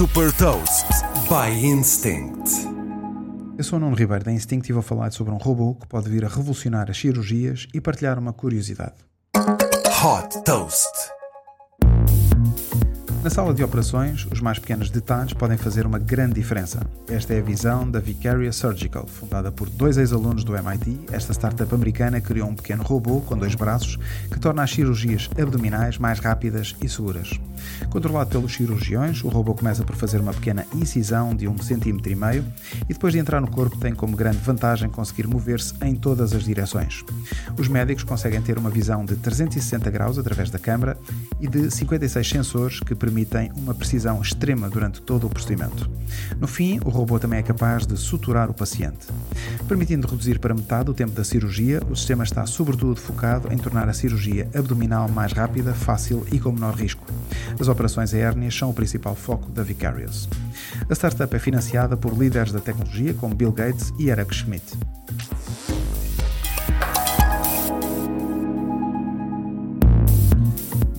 Super Toast by Instinct. Eu sou o Nuno Ribeiro da Instinct e vou falar sobre um robô que pode vir a revolucionar as cirurgias e partilhar uma curiosidade. Hot Toast. Na sala de operações, os mais pequenos detalhes podem fazer uma grande diferença. Esta é a visão da Vicarious Surgical. Fundada por dois ex-alunos do MIT, esta startup americana criou um pequeno robô com dois braços que torna as cirurgias abdominais mais rápidas e seguras. Controlado pelos cirurgiões, o robô começa por fazer uma pequena incisão de um centímetro e depois de entrar no corpo tem como grande vantagem conseguir mover-se em todas as direções. Os médicos conseguem ter uma visão de 360 graus através da câmara e de 56 sensores que permitem uma precisão extrema durante todo o procedimento. No fim, o robô também é capaz de suturar o paciente. Permitindo reduzir para metade o tempo da cirurgia, o sistema está sobretudo focado em tornar a cirurgia abdominal mais rápida, fácil e com menor risco. As operações aéreas são o principal foco da Vicarious. A startup é financiada por líderes da tecnologia como Bill Gates e Eric Schmidt.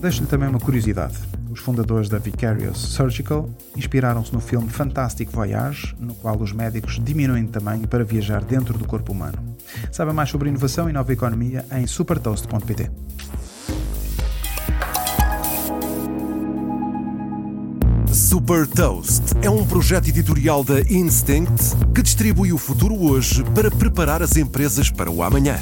Deixo-lhe também uma curiosidade. Os fundadores da Vicarious Surgical inspiraram-se no filme Fantastic Voyage, no qual os médicos diminuem de tamanho para viajar dentro do corpo humano. Saiba mais sobre inovação e nova economia em supertoast.pt. Super Toast é um projeto editorial da Instinct que distribui o futuro hoje para preparar as empresas para o amanhã.